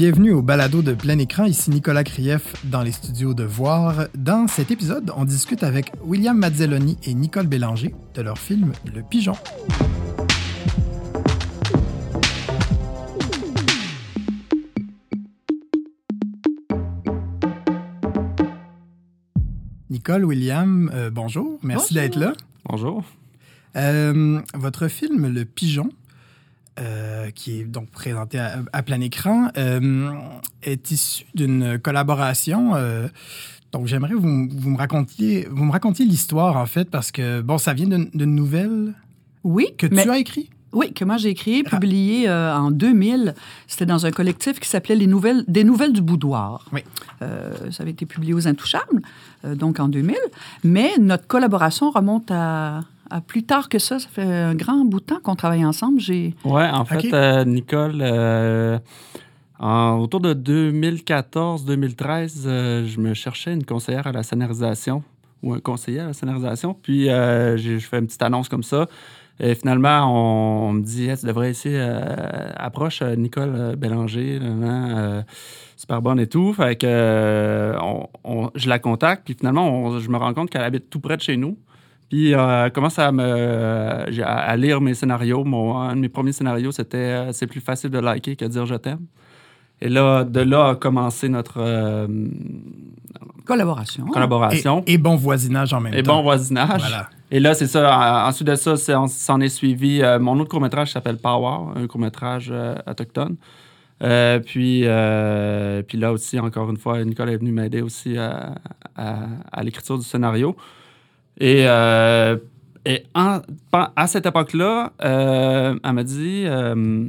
bienvenue au balado de plein écran. Ici Nicolas Krief dans les studios de Voir. Dans cet épisode, on discute avec William Mazzelloni et Nicole Bélanger de leur film Le Pigeon. Nicole, William, euh, bonjour. Merci d'être là. Bonjour. Euh, votre film Le Pigeon, euh, qui est donc présenté à, à plein écran, euh, est issu d'une collaboration. euh, donc j'aimerais vous, vous me racontiez, vous me racontiez l'histoire en fait parce que bon, ça vient d'une nouvelle Oui, que mais- tu as écrit. oui, que moi j'ai écrit, Ah. publié euh, en 2000. C'était dans un collectif qui s'appelait Les Nouvelles, Des Nouvelles du Boudoir. Oui. Euh, ça avait été publié aux Intouchables, euh, donc en 2000. Mais notre collaboration remonte à, à plus tard que ça. Ça fait un grand bout de temps qu'on travaille ensemble. J'ai Ouais, en fait, euh, Nicole, euh, en- autour de 2014-2013, euh, je me cherchais une conseillère à la scénarisation ou un conseiller à la scénarisation. Puis, euh, j'ai je fais une petite annonce comme ça. Et finalement, on, on me dit, Hey, tu devrais essayer, euh, approche Nicole Bélanger, là, là, euh, super bonne et tout. Fait que euh, on- on- je la contacte, puis finalement, on- je me rends compte qu'elle habite tout près de chez nous. Puis euh, commence à me lire mes scénarios. Mon, un de mes premiers scénarios, c'était euh, c'est plus facile de liker que de dire je t'aime. Et là, de là a commencé notre euh, collaboration. collaboration. Et, et bon voisinage en même Et, temps. bon voisinage. Voilà. Et là, c'est ça. en- Ensuite de ça, on s'en est suivi. euh, mon autre court-métrage s'appelle Power, un court-métrage euh, autochtone. Euh, puis, euh, puis là aussi, encore une fois, Nicole est venue m'aider aussi à, à- à l'écriture du scénario. Et, euh, et en- à cette époque-là, euh, elle m'a dit euh,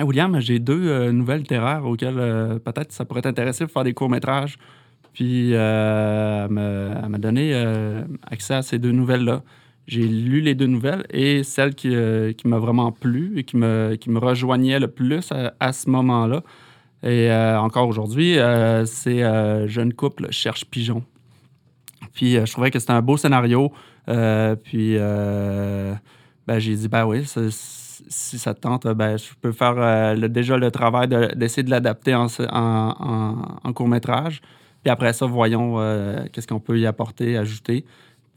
William, j'ai deux nouvelles littéraires auxquelles peut-être ça pourrait t'intéresser pour faire des courts-métrages. Puis elle m'a- donné accès à ces deux nouvelles-là. J'ai lu les deux nouvelles et celle qui, qui m'a vraiment plu et qui me, qui me rejoignait le plus à, ce moment-là. Et encore aujourd'hui, c'est Jeune couple cherche pigeon. Puis euh, je trouvais que c'était un beau scénario. Euh, puis euh, ben, j'ai dit, ben oui, si ça te tente, ben, je peux faire déjà le travail de- d'essayer de, l'adapter en, court-métrage. Puis après ça, voyons qu'est-ce qu'on peut y apporter, ajouter.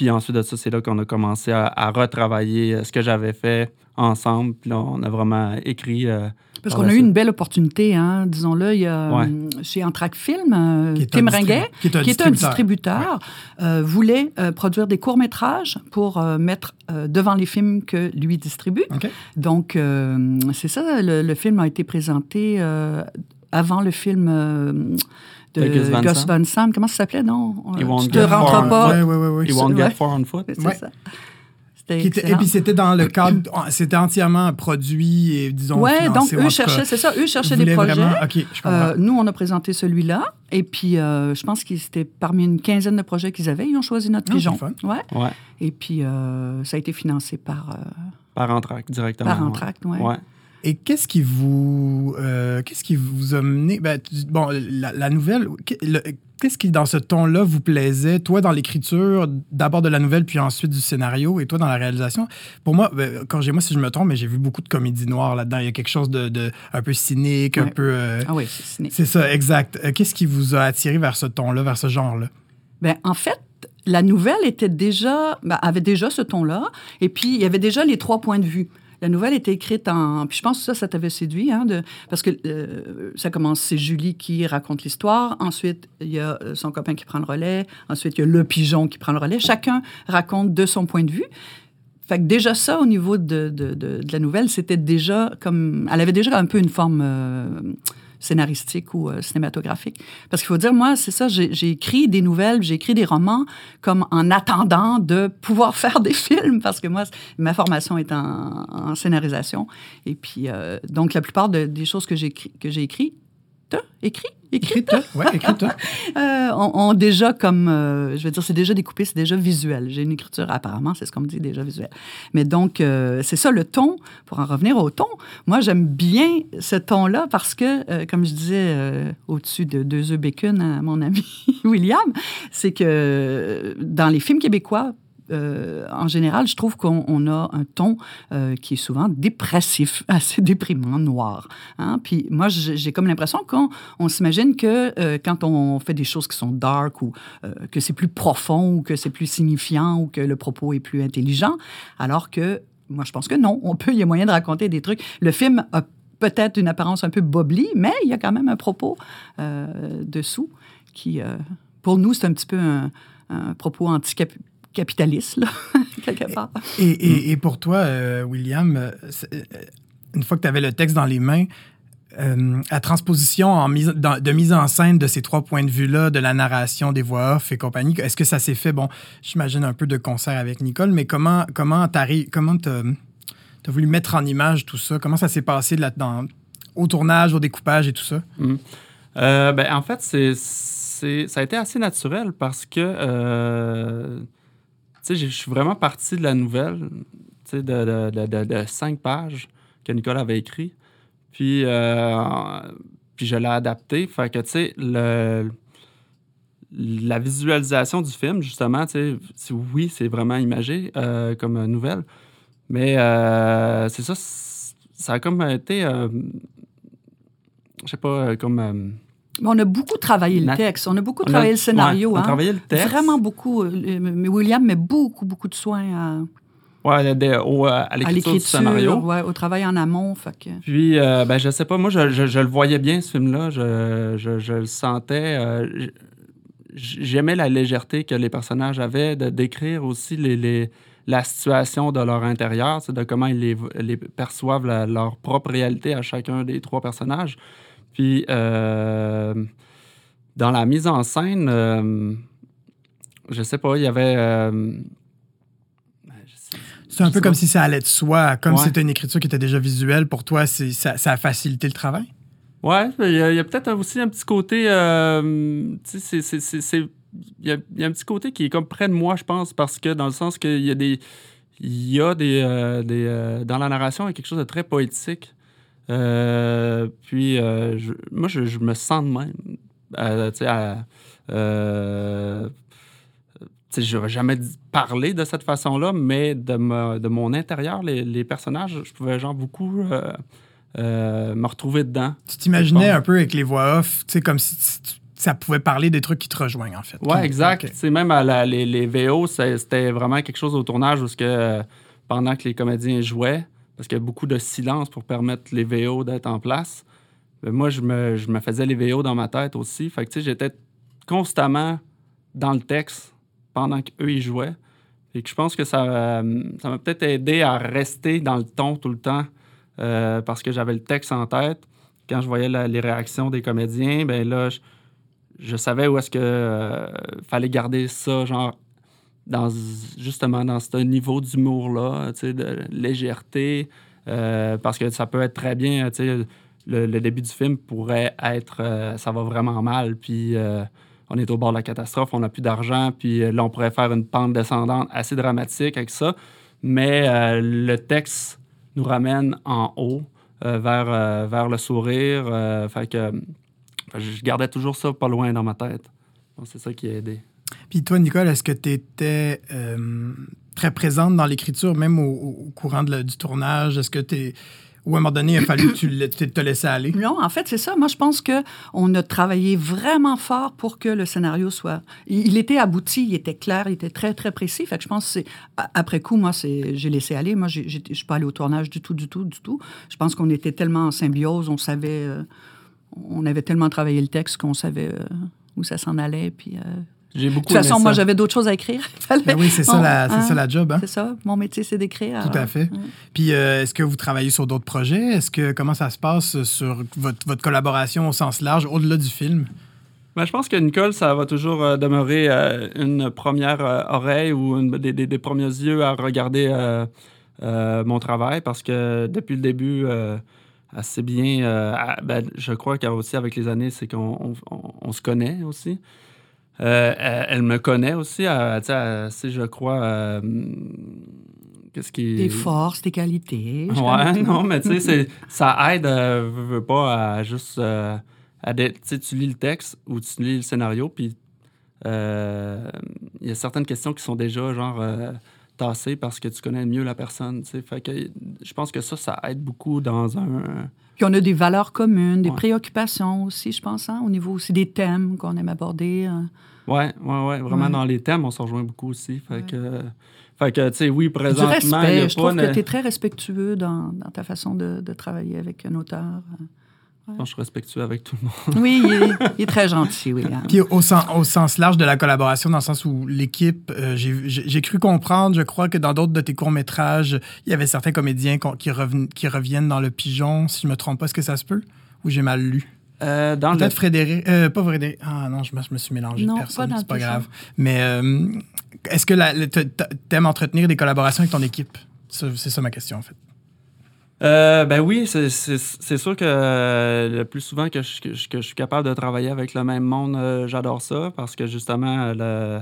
Puis ensuite de ça, c'est là qu'on a commencé à, à retravailler euh, ce que j'avais fait ensemble. Puis là, on a vraiment écrit. euh, Parce par qu'on a eu une belle opportunité, hein, disons-le. Il y a Ouais. euh, chez Antrac Film, euh, Qui est un Tim Ringuet, qui est un qui est un distributeur. euh, voulait euh, produire des courts-métrages pour euh, mettre euh, devant les films que lui distribue. Donc, euh, c'est ça, le, le film a été présenté euh, avant le film euh, de De Gus Van Gus Sant. Van Sant. Comment ça s'appelait, non? Euh, tu te get rentres pas. Ouais, ouais, ouais. He won't get far on foot. C'est Ouais. ça. C'était Qui était- et puis c'était dans le cadre, c'était entièrement produit et disons. Ouais, donc eux cherchaient, c'est ça, eux cherchaient des projets. vraiment- je. Euh, nous, on a présenté celui-là. Et puis, euh, je pense que c'était parmi une quinzaine de projets qu'ils avaient. Ils ont choisi notre Ah, pigeon. Ouais. Ouais. Et puis, euh, ça a été financé par, euh, Par Entraque, directement. par. Entract. Ouais. Ouais. Et qu'est-ce qui vous, euh, qu'est-ce qui vous a mené, ben, bon, la, la nouvelle, qu'est- le- qu'est-ce qui dans ce ton-là vous plaisait, toi dans l'écriture, d'abord de la nouvelle puis ensuite du scénario, et toi dans la réalisation? Pour moi, ben, corrigez-moi si je me trompe, mais j'ai vu beaucoup de comédie noire là-dedans. Il y a quelque chose de, de un peu cynique, un peu. euh, Ah oui, c'est cynique. c'est ça, exact. Euh, qu'est-ce qui vous a attiré vers ce ton-là, vers ce genre-là? Ben, en fait, la nouvelle était déjà, ben, avait déjà ce ton-là. Et puis, il y avait déjà les trois points de vue. La nouvelle était écrite en. Puis je pense que ça, ça t'avait séduit, hein, de... parce que euh, ça commence, c'est Julie qui raconte l'histoire. Ensuite, il y a euh, son copain qui prend le relais. Ensuite, il y a le pigeon qui prend le relais. Chacun raconte de son point de vue. Fait que déjà ça, au niveau de, de, de, de la nouvelle, c'était déjà comme... Elle avait déjà un peu une forme euh, scénaristique ou euh, cinématographique. Parce qu'il faut dire, moi, c'est ça, j'ai écrit des nouvelles, j'ai écrit des romans comme en attendant de pouvoir faire des films, parce que moi, ma formation est en, en scénarisation. Et puis, euh, donc, la plupart de- des choses que j'ai écrit, que j'ai écrit, écrit, écrit, Écrite, ouais, écrite. euh, ont déjà comme, euh, je veux dire, c'est déjà découpé, c'est déjà visuel. J'ai une écriture, apparemment, c'est ce qu'on me dit, déjà visuelle. Mais donc, euh, c'est ça le ton. Pour en revenir au ton, moi, j'aime bien ce ton-là parce que, euh, comme je disais au-dessus de deux œufs bacon à mon ami William, c'est que dans les films québécois, euh, en général, je trouve qu'on a un ton euh, qui est souvent dépressif, assez déprimant, noir. Hein. Puis moi, j'ai comme l'impression qu'on on, s'imagine que euh, quand on fait des choses qui sont dark ou que c'est plus profond ou que c'est plus signifiant ou que le propos est plus intelligent, alors que moi, je pense que non. On peut, il y a moyen de raconter des trucs. Le film a peut-être une apparence un peu bobli, mais il y a quand même un propos dessous qui, pour nous, c'est un petit peu un, propos anticapitaliste, quelque part. Et, pour toi, euh, William, euh, euh, une fois que tu avais le texte dans les mains, la transposition en mise, de mise en scène de ces trois points de vue-là, de la narration, des voix off et compagnie, est-ce que ça s'est fait, bon, j'imagine un peu de concert avec Nicole, mais comment comment t'arrives, comment t'as as voulu mettre en image tout ça? Comment ça s'est passé là, dans, au tournage, au découpage et tout ça? Hum. ben, en fait, c'est ça a été assez naturel parce que euh, je suis vraiment parti de la nouvelle de, cinq pages que Nicole avait écrit. Puis, euh, puis je l'ai adapté. Fait que, tu sais, le, la visualisation du film, justement, oui, c'est vraiment imagé euh, comme nouvelle. Mais euh, c'est ça, ça a comme été, je sais pas, comme on a beaucoup travaillé le texte, on a beaucoup travaillé le scénario. on a hein. travaillé le texte. Vraiment beaucoup. Euh, William met beaucoup, beaucoup de soin à. Ouais, à l'écriture du scénario. Ouais, au travail en amont. Puis, euh, ben, je sais pas, moi, je, le voyais bien, ce film-là. Je, le sentais. Euh, j'aimais la légèreté que les personnages avaient de décrire aussi les, la situation de leur intérieur, de comment ils les, perçoivent leur propre réalité à chacun des trois personnages. Puis, euh, dans la mise en scène, euh, je sais pas, il y avait. Euh, c'est un peu comme si ça allait de soi, comme si c'était une écriture qui était déjà visuelle. Pour toi, ça, ça a facilité le travail? Ouais, il y a, peut-être aussi un petit côté. c'est. Il y, a, un petit côté qui est comme près de moi, je pense, parce que dans le sens qu'il y a des. Il y a des. des dans la narration, il y a quelque chose de très poétique. Euh, puis, euh, moi, je, me sens de même. Euh, tu sais, je n'aurais jamais parlé de cette façon-là, mais de, de mon intérieur, les, personnages, je pouvais genre beaucoup me retrouver dedans. Tu t'imaginais un peu avec les voix off, tu sais, comme si ça pouvait parler des trucs qui te rejoignent, en fait. Ouais, exact. C'est Même à les, les, VO, c'était vraiment quelque chose au tournage où que, pendant que les comédiens jouaient, parce qu'il y a beaucoup de silence pour permettre les VO d'être en place. Mais moi, je me, je me, faisais les VO dans ma tête aussi. Fait que, j'étais constamment dans le texte pendant qu'eux, ils jouaient. Et je pense que ça, ça m'a peut-être aidé à rester dans le ton tout le temps euh, parce que j'avais le texte en tête. Quand je voyais les réactions des comédiens, ben là, je, savais où est-ce que euh, fallait garder ça, genre dans, justement dans ce niveau d'humour-là, de légèreté, euh, parce que ça peut être très bien, le, le, début du film pourrait être, euh, ça va vraiment mal, puis euh, on est au bord de la catastrophe, on n'a plus d'argent, puis là, on pourrait faire une pente descendante assez dramatique avec ça, mais le texte nous ramène en haut, vers, vers le sourire, fait que je gardais toujours ça pas loin dans ma tête. C'est ça qui a aidé. Puis toi, Nicole, est-ce que tu étais euh, très présente dans l'écriture, même au, courant du tournage? Est-ce que tu es. Ou à un moment donné, il a fallu que tu te laisses aller? Non, en fait, c'est ça. Moi, je pense qu'on a travaillé vraiment fort pour que le scénario soit... Il était abouti, il était clair, il était très, très précis. Fait que je pense que c'est... Après coup, moi, j'ai laissé aller. Moi, je ne suis pas allée au tournage du tout, du tout, du tout. Je pense qu'on était tellement en symbiose, on savait... Euh, on avait tellement travaillé le texte qu'on savait euh, où ça s'en allait, puis... J'ai beaucoup De toute façon, moi, j'avais d'autres choses à écrire. Ben oui, c'est ça, la, hein? ça la job. Hein? C'est ça. Mon métier, c'est d'écrire. Tout à fait. Puis, euh, est-ce que vous travaillez sur d'autres projets? Est-ce que comment ça se passe sur votre, votre collaboration au sens large, au-delà du film? Ben, je pense que Nicole, ça va toujours euh, demeurer euh, une première oreille ou une, des, des, premiers yeux à regarder mon travail parce que depuis le début, assez bien, ben, je crois qu'aussi avec les années, c'est qu'on on se connaît aussi. Euh, elle, me connaît aussi, assez, je crois. Euh, qu'est-ce qui. Tes forces, tes qualités. Ouais, non, mais tu sais, ça aide, euh, veux pas, à juste. À tu lis le texte ou tu lis le scénario, puis euh, il y a certaines questions qui sont déjà genre parce que tu connais mieux la personne. Fait que je pense que ça, ça aide beaucoup dans un. Puis on a des valeurs communes, des Ouais. préoccupations aussi, je pense, hein, au niveau aussi des thèmes qu'on aime aborder. euh. Ouais, ouais, ouais. Vraiment, Ouais. dans les thèmes, on s'en rejoint beaucoup aussi. Fait Ouais. que, fait que tu sais, oui, Du présentement, il y a respect. Je pas trouve une- que tu es très respectueux dans, dans ta façon de, de travailler avec un auteur. Je pense que je suis respectueux avec tout le monde. Oui, il est, il est très gentil, oui. hein. Puis au sens, au sens large de la collaboration, dans le sens où l'équipe, euh, j'ai cru comprendre, je crois que dans d'autres de tes courts-métrages, il y avait certains comédiens qui, reven- qui reviennent dans le pigeon, si je me trompe pas, est-ce que ça se peut? Ou j'ai mal lu? Euh, dans le... Peut-être Frédéric. euh, pas Frédéric. Ah non, je me, je me suis mélangé Non, de pas personne. dans C'est le pas grave. Mais euh, est-ce que t'a- t'aimes entretenir des collaborations avec ton équipe? C'est ça ma question, en fait. Euh, ben oui, c'est- sûr que euh, le plus souvent que je, suis capable de travailler avec le même monde, euh, j'adore ça parce que justement, euh,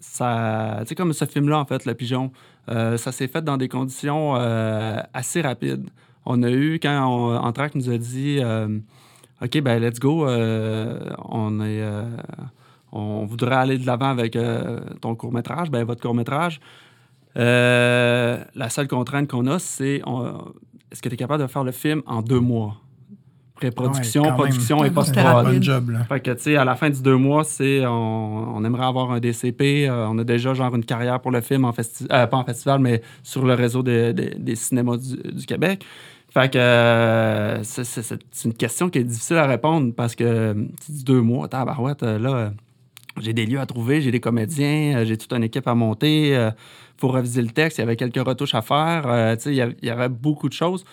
ça, tu sais, comme ce film-là, en fait, Le Pigeon, ça s'est fait dans des conditions assez rapides. On a eu, quand on, nous a dit OK, ben let's go, on, est, on voudrait aller de l'avant avec ton court-métrage, ben votre court-métrage. Euh, la seule contrainte qu'on a, c'est est-ce que tu es capable de faire le film en deux mois? Pré-production, Ouais, quand même. production et Ouais, post c'était Un rapide. bon job, là. Fait que, tu sais, à la fin du deux mois, c'est on, on aimerait avoir un DCP. euh, on a déjà, genre, une carrière pour le film, en festi euh, pas en festival, mais sur le réseau des- cinémas du, du Québec. Fait que euh, c'est- une question qui est difficile à répondre parce que tu dis deux mois, tabarouette, là, j'ai des lieux à trouver, j'ai des comédiens, j'ai toute une équipe à monter, faut réviser le texte, il y avait quelques retouches à faire, euh, il y avait- il y avait beaucoup de choses.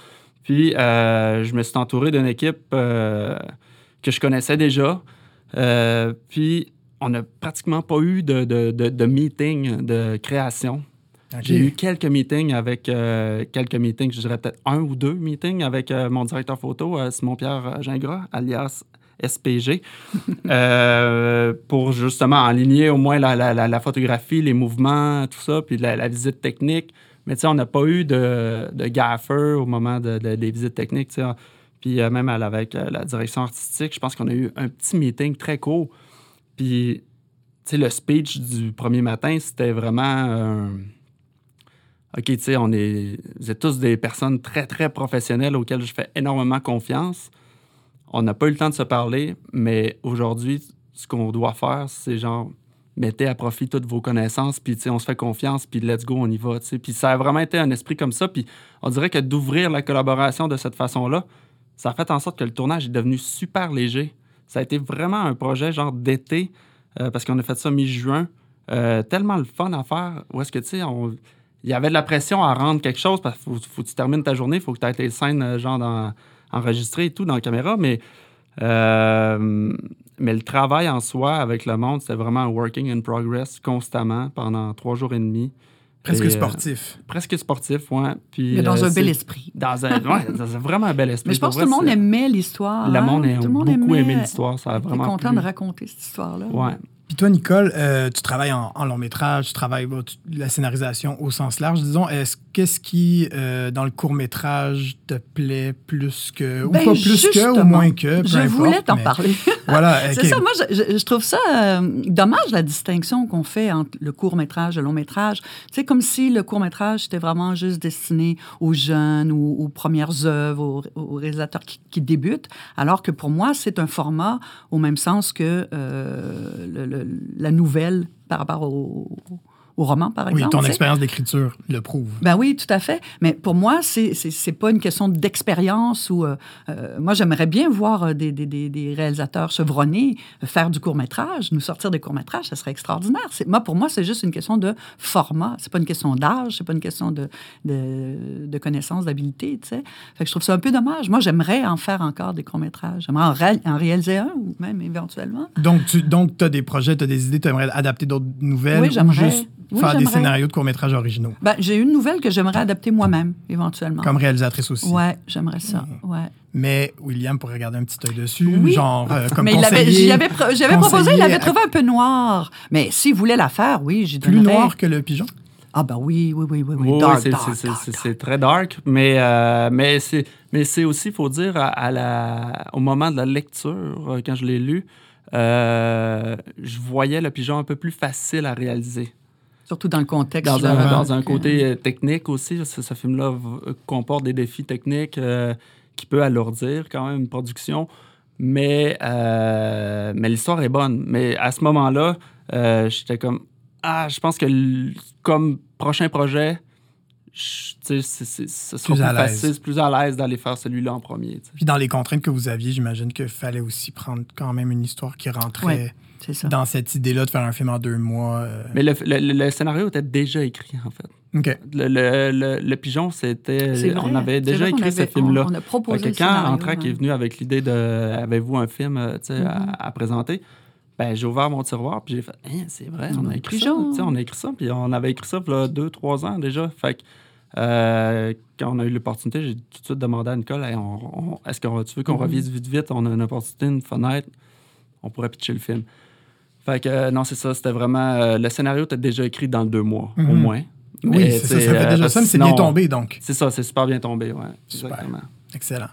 Puis, euh, je me suis entouré d'une équipe euh, que je connaissais déjà. Puis, on n'a pratiquement pas eu de, de, de, de meeting de création. J'ai eu quelques meetings avec euh, quelques meetings, je dirais peut-être un ou deux meetings avec euh, mon directeur photo, euh, Simon-Pierre Gingras, alias SPG, euh, pour justement aligner au moins la, photographie, les mouvements, tout ça, puis la, visite technique. Mais tu sais, on n'a pas eu de, de gaffer au moment de- de- des visites techniques. Puis euh, même avec euh, la direction artistique, je pense qu'on a eu un petit meeting très court. Puis, tu sais, le speech du premier matin, c'était vraiment... OK, tu sais, on est, vous tous des personnes très, très professionnelles auxquelles je fais énormément confiance. On n'a pas eu le temps de se parler, mais aujourd'hui, ce qu'on doit faire, c'est genre, mettez à profit toutes vos connaissances, puis on se fait confiance, puis let's go, on y va. Puis ça a vraiment été un esprit comme ça, puis on dirait que d'ouvrir la collaboration de cette façon-là, ça a fait en sorte que le tournage est devenu super léger. Ça a été vraiment un projet genre d'été, euh, parce qu'on a fait ça mi-juin. Euh, tellement le fun à faire, où est-ce que, tu sais, on il y avait de la pression à rendre quelque chose parce qu'il faut, faut que tu termines ta journée, il faut que tu aies tes scènes euh, genre dans- enregistrées et tout dans la caméra, mais, euh, mais le travail en soi avec le monde, c'était vraiment un working in progress constamment pendant trois jours et demi. Presque Et, euh, sportif. presque sportif, ouais. Puis, Mais dans euh, un bel esprit. Dans un, ouais, dans un vraiment un bel esprit. Mais je pense que tout le monde aimait l'histoire. Le hein? monde a Tout le monde beaucoup aimé aimait- l'histoire. Ça a vraiment content plu. de raconter cette histoire-là. Ouais. Puis toi, Nicole, euh, tu travailles en, en long métrage, tu travailles bon, tu- la scénarisation au sens large, disons. Est-ce qu'est-ce qui, euh, dans le court métrage, te plaît plus que. ou Ben, pas plus que, ou moins que. peu Je importe, voulais t'en mais- parler. Voilà. C'est ok. ça, moi, je, je- trouve ça euh, dommage, la distinction qu'on fait entre le court-métrage et le long-métrage. C'est comme si le court-métrage était vraiment juste destiné aux jeunes ou aux premières œuvres, aux, aux réalisateurs qui, qui débutent, alors que pour moi, c'est un format au même sens que euh, le- le- la nouvelle par rapport au, au roman, par Oui, exemple. ton tu sais. expérience d'écriture le prouve. Ben oui, tout à fait. Mais pour moi, c'est c'est pas une question d'expérience ou euh, euh, moi j'aimerais bien voir euh, des, des, des, réalisateurs chevronnés faire du court métrage, nous sortir des courts métrages, ça serait extraordinaire. Moi pour moi c'est juste une question de format. C'est pas une question d'âge, c'est pas une question de de, de connaissance, d'habilité. Tu sais. Fait que je trouve ça un peu dommage. Moi j'aimerais en faire encore des courts métrages. J'aimerais en, ré- en réaliser un ou même éventuellement. Donc, tu donc, as des projets, tu as des idées, tu aimerais adapter d'autres nouvelles Oui, ou j'aimerais. Oui, faire des scénarios de courts-métrages originaux, Ben j'ai une nouvelle que j'aimerais adapter moi-même éventuellement. comme réalisatrice aussi. Ouais, j'aimerais ça. Ouais. Mais William pourrait garder un petit œil dessus, Oui. genre euh, comme mais conseiller. j'avais proposé, il l'avait trouvé un peu noir. Mais s'il voulait la faire, oui, j'y Plus donnerais. noir que le pigeon? Ah ben oui, oui, oui, oui, oui. Oui, dark, c'est- dark, c'est- dark, c'est- dark. c'est très dark, mais, euh, mais c'est mais c'est aussi, il faut dire, à, à la, au moment de la lecture, euh, quand je l'ai lu, euh, je voyais le pigeon un peu plus facile à réaliser. Surtout dans le contexte. Dans, un, avec, dans un euh, côté euh, technique aussi, ce, ce film-là v- comporte des défis techniques euh, qui peut alourdir quand même une production. Mais, euh, mais l'histoire est bonne. Mais à ce moment-là, euh, j'étais comme Ah, je pense que comme prochain projet, je- ce sera Plus plus, à l'aise. facile, plus à l'aise d'aller faire celui-là en premier. Puis dans les contraintes que vous aviez, j'imagine qu'il fallait aussi prendre quand même une histoire qui rentrait Ouais. Ça. dans cette idée-là de faire un film en deux mois. euh. Mais le, le- le scénario était déjà écrit, en fait. OK. Le, le- le- le pigeon, c'était. On avait déjà écrit ce film-là. On, on a proposé le quand scénario, Antrac ouais. est venu avec l'idée de avez-vous un film euh, Mhm. à, à présenter, ben, j'ai ouvert mon tiroir puis j'ai fait Hein, c'est vrai, on On a écrit pigeon. ça. On a écrit ça, puis on avait écrit ça il y a deux, trois ans déjà. Fait que euh, quand on a eu l'opportunité, j'ai tout de suite demandé à Nicole Hey, est-ce que tu veux qu'on Mhm. revise vite vite? On a une opportunité, une fenêtre, on pourrait pitcher le film. Fait que euh, non, c'est ça, c'était vraiment. euh, le scénario était déjà écrit dans deux mois, au Mhm. moins. Oui, c'est ça, sais, ça fait euh, déjà ça, mais c'est bien tombé, donc. C'est ça, c'est super bien tombé, ouais. Super. Exactement. Excellent.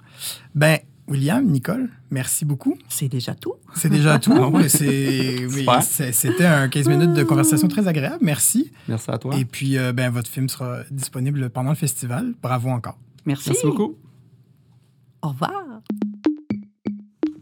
Ben, William, Nicole, merci beaucoup. C'est déjà tout. C'est déjà tout. Ah C'était un 15 minutes de conversation très agréable. Merci. Merci à toi. Et puis, euh, ben, votre film sera disponible pendant le festival. Bravo encore. Merci. Merci beaucoup. Au revoir.